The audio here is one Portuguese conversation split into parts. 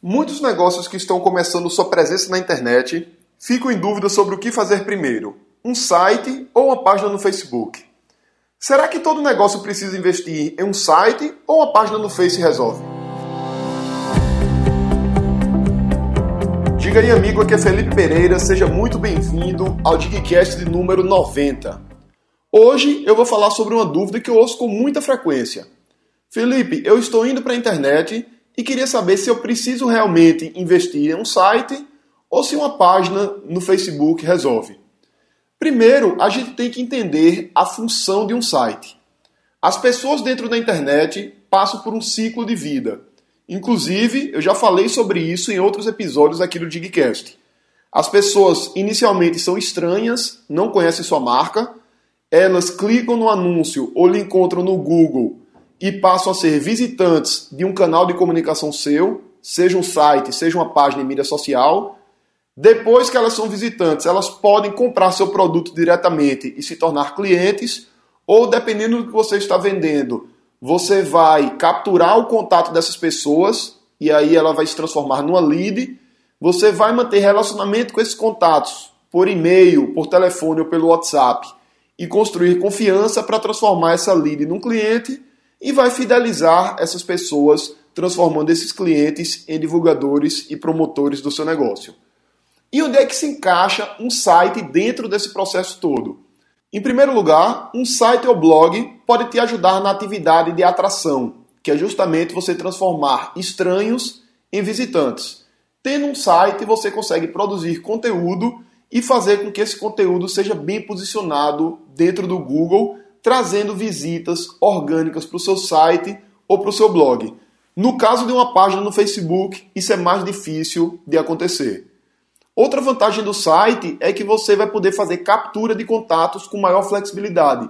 Muitos negócios que estão começando sua presença na internet ficam em dúvida sobre o que fazer primeiro: um site ou uma página no Facebook. Será que todo negócio precisa investir em um site ou uma página no Face resolve? Diga aí, amigo, aqui é Felipe Pereira, seja muito bem-vindo ao Digcast de número 90. Hoje eu vou falar sobre uma dúvida que eu ouço com muita frequência. Felipe, eu estou indo para a internet e queria saber se eu preciso realmente investir em um site ou se uma página no Facebook resolve. Primeiro, a gente tem que entender a função de um site. As pessoas dentro da internet passam por um ciclo de vida. Inclusive, eu já falei sobre isso em outros episódios aqui do Digcast. As pessoas inicialmente são estranhas, não conhecem sua marca, elas clicam no anúncio ou lhe encontram no Google e passam a ser visitantes de um canal de comunicação seu, seja um site, seja uma página em mídia social. Depois que elas são visitantes, elas podem comprar seu produto diretamente e se tornar clientes, ou dependendo do que você está vendendo, você vai capturar o contato dessas pessoas e aí ela vai se transformar numa lead. Você vai manter relacionamento com esses contatos por e-mail, por telefone ou pelo WhatsApp e construir confiança para transformar essa lead num cliente e vai fidelizar essas pessoas, transformando esses clientes em divulgadores e promotores do seu negócio. E onde é que se encaixa um site dentro desse processo todo? Em primeiro lugar, um site ou blog pode te ajudar na atividade de atração, que é justamente você transformar estranhos em visitantes. Tendo um site, você consegue produzir conteúdo e fazer com que esse conteúdo seja bem posicionado dentro do Google trazendo visitas orgânicas para o seu site ou para o seu blog. No caso de uma página no Facebook, isso é mais difícil de acontecer. Outra vantagem do site é que você vai poder fazer captura de contatos com maior flexibilidade.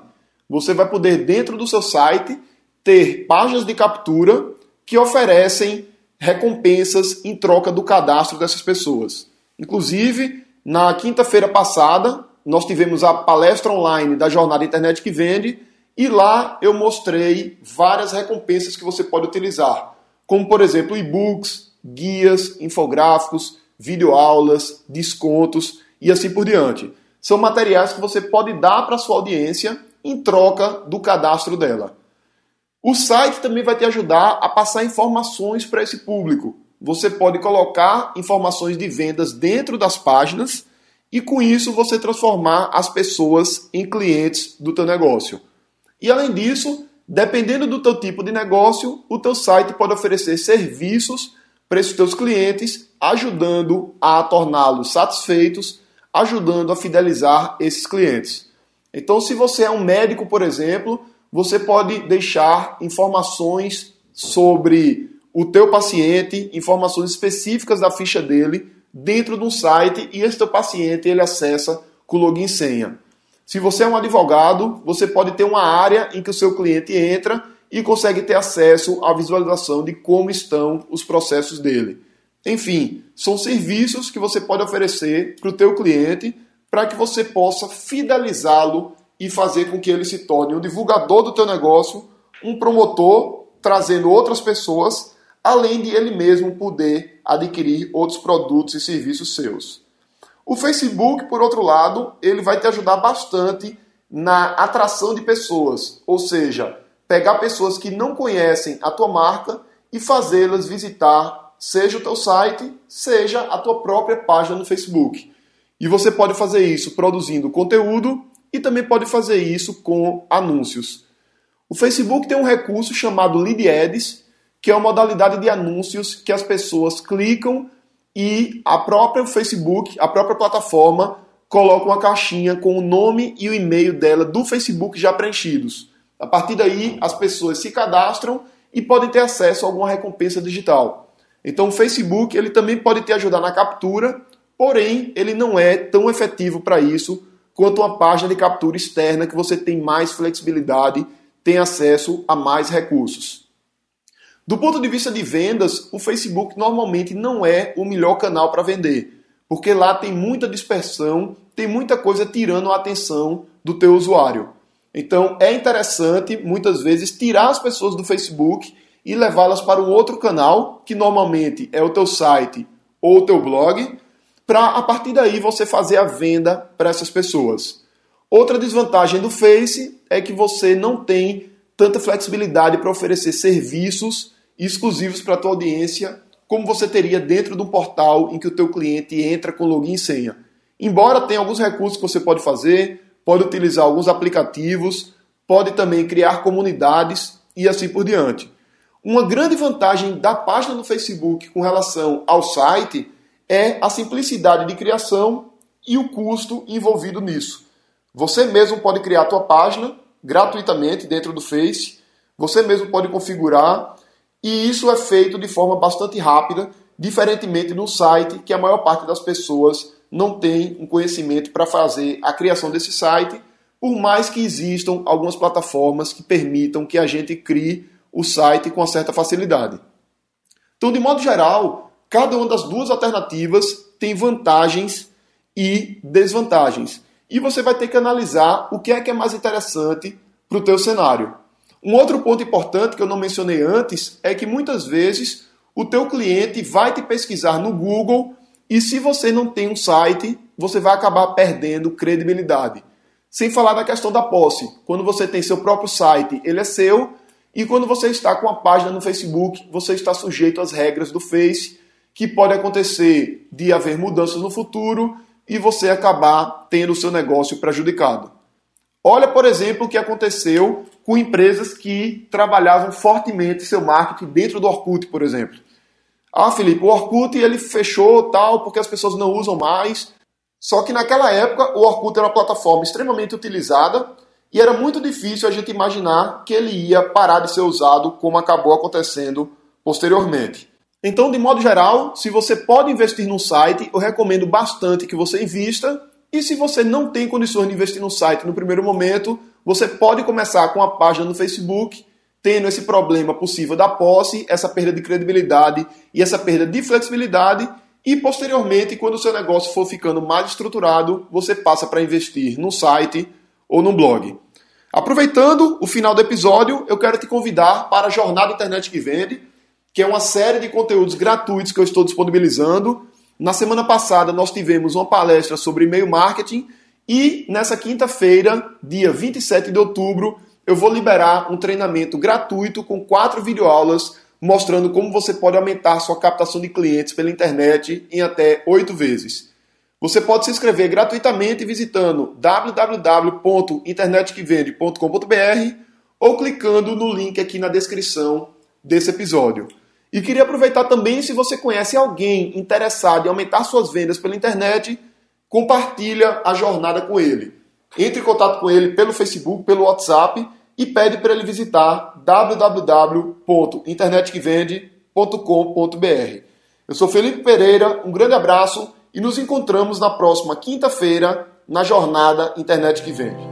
Você vai poder, dentro do seu site, ter páginas de captura que oferecem recompensas em troca do cadastro dessas pessoas. Inclusive, na quinta-feira passada, nós tivemos a palestra online da Jornada Internet que Vende e lá eu mostrei várias recompensas que você pode utilizar, como por exemplo e-books, guias, infográficos, videoaulas, descontos e assim por diante. São materiais que você pode dar para sua audiência em troca do cadastro dela. O site também vai te ajudar a passar informações para esse público. Você pode colocar informações de vendas dentro das páginas e com isso você transformar as pessoas em clientes do teu negócio. E além disso, dependendo do teu tipo de negócio, o teu site pode oferecer serviços para esses teus clientes, ajudando a torná-los satisfeitos, ajudando a fidelizar esses clientes. Então, se você é um médico, por exemplo, você pode deixar informações sobre o teu paciente, informações específicas da ficha dele dentro de um site e esse teu paciente ele acessa com login e senha. Se você é um advogado, você pode ter uma área em que o seu cliente entra e consegue ter acesso à visualização de como estão os processos dele. Enfim, são serviços que você pode oferecer para o teu cliente para que você possa fidelizá-lo e fazer com que ele se torne um divulgador do teu negócio, um promotor, trazendo outras pessoas além de ele mesmo poder adquirir outros produtos e serviços seus. O Facebook, por outro lado, ele vai te ajudar bastante na atração de pessoas, ou seja, pegar pessoas que não conhecem a tua marca e fazê-las visitar seja o teu site, seja a tua própria página no Facebook. E você pode fazer isso produzindo conteúdo e também pode fazer isso com anúncios. O Facebook tem um recurso chamado Lead Ads, que é uma modalidade de anúncios que as pessoas clicam e a própria Facebook, a própria plataforma, coloca uma caixinha com o nome e o e-mail dela do Facebook já preenchidos. A partir daí, as pessoas se cadastram e podem ter acesso a alguma recompensa digital. Então, o Facebook ele também pode te ajudar na captura, porém, ele não é tão efetivo para isso quanto uma página de captura externa que você tem mais flexibilidade, tem acesso a mais recursos. Do ponto de vista de vendas, o Facebook normalmente não é o melhor canal para vender, porque lá tem muita dispersão, tem muita coisa tirando a atenção do teu usuário. Então é interessante muitas vezes tirar as pessoas do Facebook e levá-las para um outro canal, que normalmente é o teu site ou o teu blog, para a partir daí você fazer a venda para essas pessoas. Outra desvantagem do Face é que você não tem tanta flexibilidade para oferecer serviços exclusivos para a tua audiência como você teria dentro de um portal em que o teu cliente entra com login e senha. Embora tenha alguns recursos que você pode fazer, pode utilizar alguns aplicativos, pode também criar comunidades e assim por diante. Uma grande vantagem da página do Facebook com relação ao site é a simplicidade de criação e o custo envolvido nisso. Você mesmo pode criar a tua página gratuitamente dentro do Face, você mesmo pode configurar e isso é feito de forma bastante rápida, diferentemente no site que a maior parte das pessoas não tem um conhecimento para fazer a criação desse site, por mais que existam algumas plataformas que permitam que a gente crie o site com certa facilidade. Então, de modo geral, cada uma das duas alternativas tem vantagens e desvantagens. E você vai ter que analisar o que é que é mais interessante para o teu cenário. Um outro ponto importante que eu não mencionei antes é que muitas vezes o teu cliente vai te pesquisar no Google e se você não tem um site, você vai acabar perdendo credibilidade. Sem falar da questão da posse. Quando você tem seu próprio site, ele é seu, e quando você está com a página no Facebook, você está sujeito às regras do Face, que pode acontecer de haver mudanças no futuro e você acabar tendo o seu negócio prejudicado. Olha, por exemplo, o que aconteceu com empresas que trabalhavam fortemente seu marketing dentro do Orkut, por exemplo. Ah, Felipe, o Orkut ele fechou tal porque as pessoas não usam mais. Só que naquela época o Orkut era uma plataforma extremamente utilizada e era muito difícil a gente imaginar que ele ia parar de ser usado como acabou acontecendo posteriormente. Então, de modo geral, se você pode investir num site, eu recomendo bastante que você invista. E se você não tem condições de investir no site no primeiro momento, você pode começar com a página no Facebook tendo esse problema possível da posse, essa perda de credibilidade e essa perda de flexibilidade. E posteriormente, quando o seu negócio for ficando mais estruturado, você passa para investir no site ou no blog. Aproveitando o final do episódio, eu quero te convidar para a Jornada Internet que Vende, que é uma série de conteúdos gratuitos que eu estou disponibilizando. Na semana passada, nós tivemos uma palestra sobre e-mail marketing e nessa quinta-feira, dia 27 de outubro, eu vou liberar um treinamento gratuito com quatro videoaulas mostrando como você pode aumentar sua captação de clientes pela internet em até oito vezes. Você pode se inscrever gratuitamente visitando www.internetquevende.com.br ou clicando no link aqui na descrição desse episódio. E queria aproveitar também se você conhece alguém interessado em aumentar suas vendas pela internet, compartilha a jornada com ele. Entre em contato com ele pelo Facebook, pelo WhatsApp e pede para ele visitar www.internetquevende.com.br. Eu sou Felipe Pereira, um grande abraço e nos encontramos na próxima quinta-feira na jornada Internet que Vende.